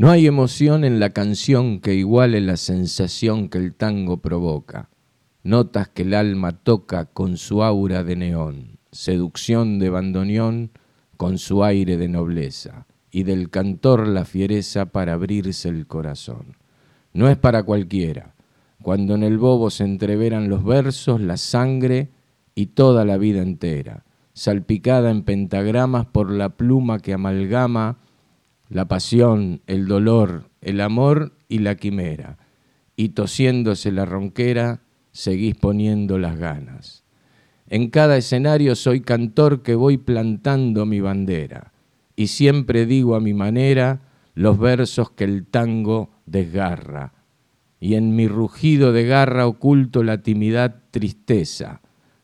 No hay emoción en la canción que iguale la sensación que el tango provoca, notas que el alma toca con su aura de neón, seducción de bandoneón con su aire de nobleza, y del cantor la fiereza para abrirse el corazón. No es para cualquiera, cuando en el bobo se entreveran los versos, la sangre y toda la vida entera, salpicada en pentagramas por la pluma que amalgama la pasión, el dolor, el amor y la quimera, y tosiéndose la ronquera, seguís poniendo las ganas. En cada escenario soy cantor que voy plantando mi bandera, y siempre digo a mi manera los versos que el tango desgarra, y en mi rugido de garra oculto la timidad tristeza,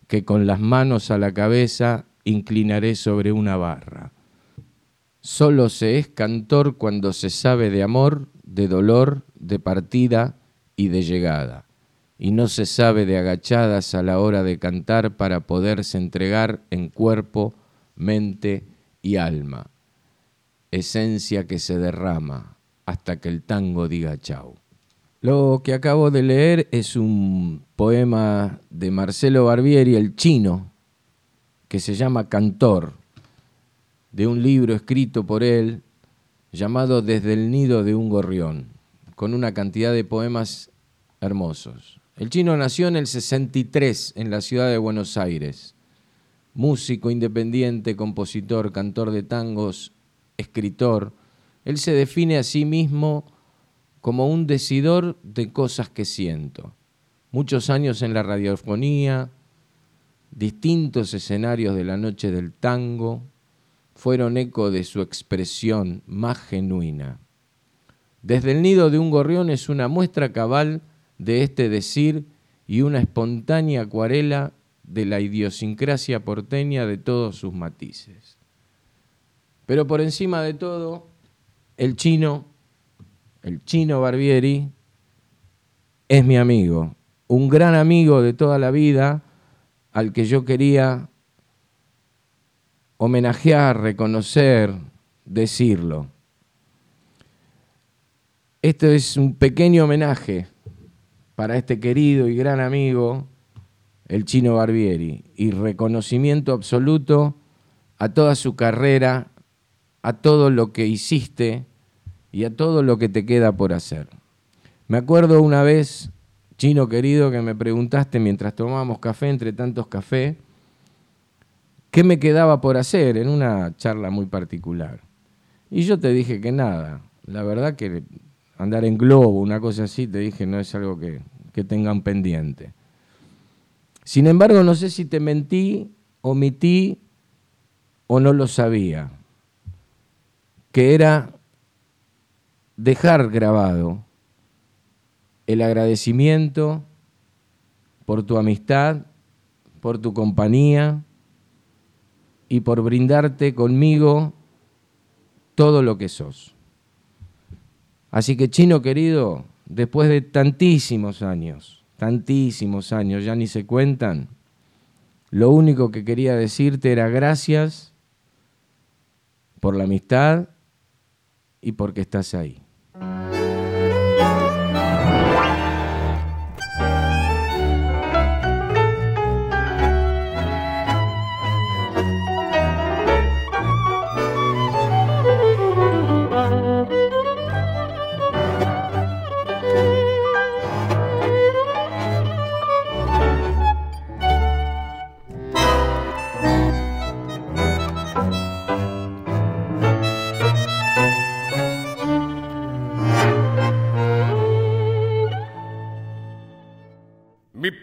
que con las manos a la cabeza inclinaré sobre una barra. Solo se es cantor cuando se sabe de amor, de dolor, de partida y de llegada, y no se sabe de agachadas a la hora de cantar para poderse entregar en cuerpo, mente y alma, esencia que se derrama hasta que el tango diga chau. Lo que acabo de leer es un poema de Marcelo Barbieri, el chino, que se llama Cantor, de un libro escrito por él llamado Desde el nido de un gorrión, con una cantidad de poemas hermosos. El chino nació en el 63 en la ciudad de Buenos Aires, músico independiente, compositor, cantor de tangos, escritor. Él se define a sí mismo como un decidor de cosas que siento. Muchos años en la radiofonía, distintos escenarios de la noche del tango, fueron eco de su expresión más genuina. Desde el nido de un gorrión es una muestra cabal de este decir y una espontánea acuarela de la idiosincrasia porteña de todos sus matices. Pero por encima de todo, el chino el chino Barbieri, es mi amigo, un gran amigo de toda la vida al que yo quería homenajear, reconocer, decirlo. Esto es un pequeño homenaje para este querido y gran amigo, el chino Barbieri, y reconocimiento absoluto a toda su carrera, a todo lo que hiciste y a todo lo que te queda por hacer. Me acuerdo una vez, chino querido, que me preguntaste mientras tomábamos café, entre tantos café, qué me quedaba por hacer en una charla muy particular. Y yo te dije que nada. La verdad que andar en globo, una cosa así, te dije no es algo que, que tengan pendiente. Sin embargo, no sé si te mentí, omití o no lo sabía, que era dejar grabado el agradecimiento por tu amistad, por tu compañía y por brindarte conmigo todo lo que sos. Así que chino querido, después de tantísimos años, tantísimos años, ya ni se cuentan, lo único que quería decirte era gracias por la amistad y porque estás ahí.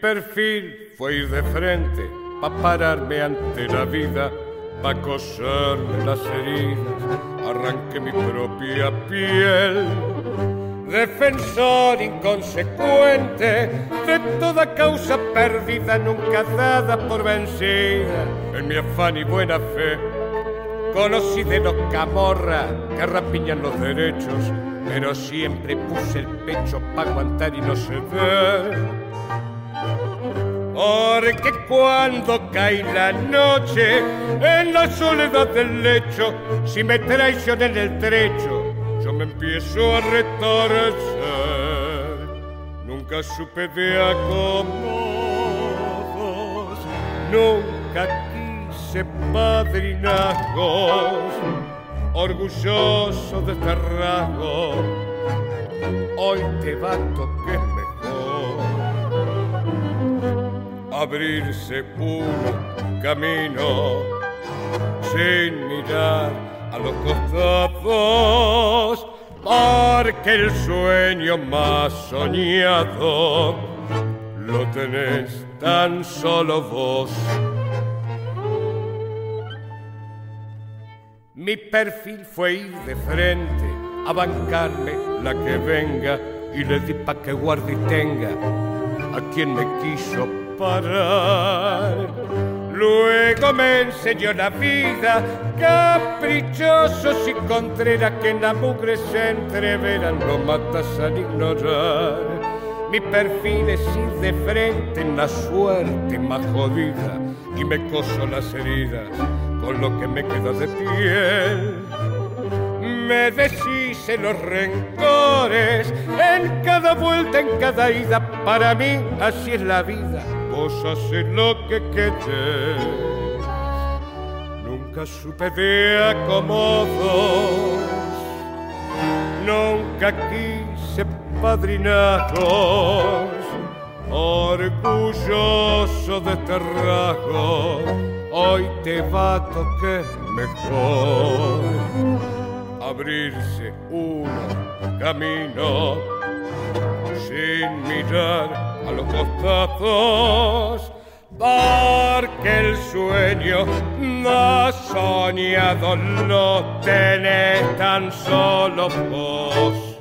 Perfil fue ir de frente, pa' pararme ante la vida, pa' coserme las heridas, arranqué mi propia piel. Defensor inconsecuente de toda causa perdida, nunca dada por vencida, en mi afán y buena fe. Conocí de los camorra que rapiñan los derechos, pero siempre puse el pecho para aguantar y no ceder porque cuando cae la noche en la soledad del lecho, si me traicioné en el trecho, yo me empiezo a retorcer. Nunca supe de acomodos, nunca quise padrinazgos, orgulloso de este rasgo. Hoy te bato que es abrirse un camino sin mirar a los costados, porque el sueño más soñado lo tenés tan solo vos. Mi perfil fue ir de frente a bancarme la que venga y le di pa' que guarde y tenga a quien me quiso parar. Luego me enseñó la vida, caprichosos y contreras que en la mugre se entreveran, no matas al ignorar. Mi perfil es ir de frente en la suerte más jodida y me coso las heridas con lo que me queda de piel. Me deshice los rencores en cada vuelta, en cada ida. Para mí así es la vida, cosas en lo que quedé. Nunca supe de acomodos, nunca quise padrinatos, orgulloso de este rasgo, hoy te va a tocar mejor abrirse uno camino sin mirar a los costados, porque el sueño más soñado lo tenés tan solo vos.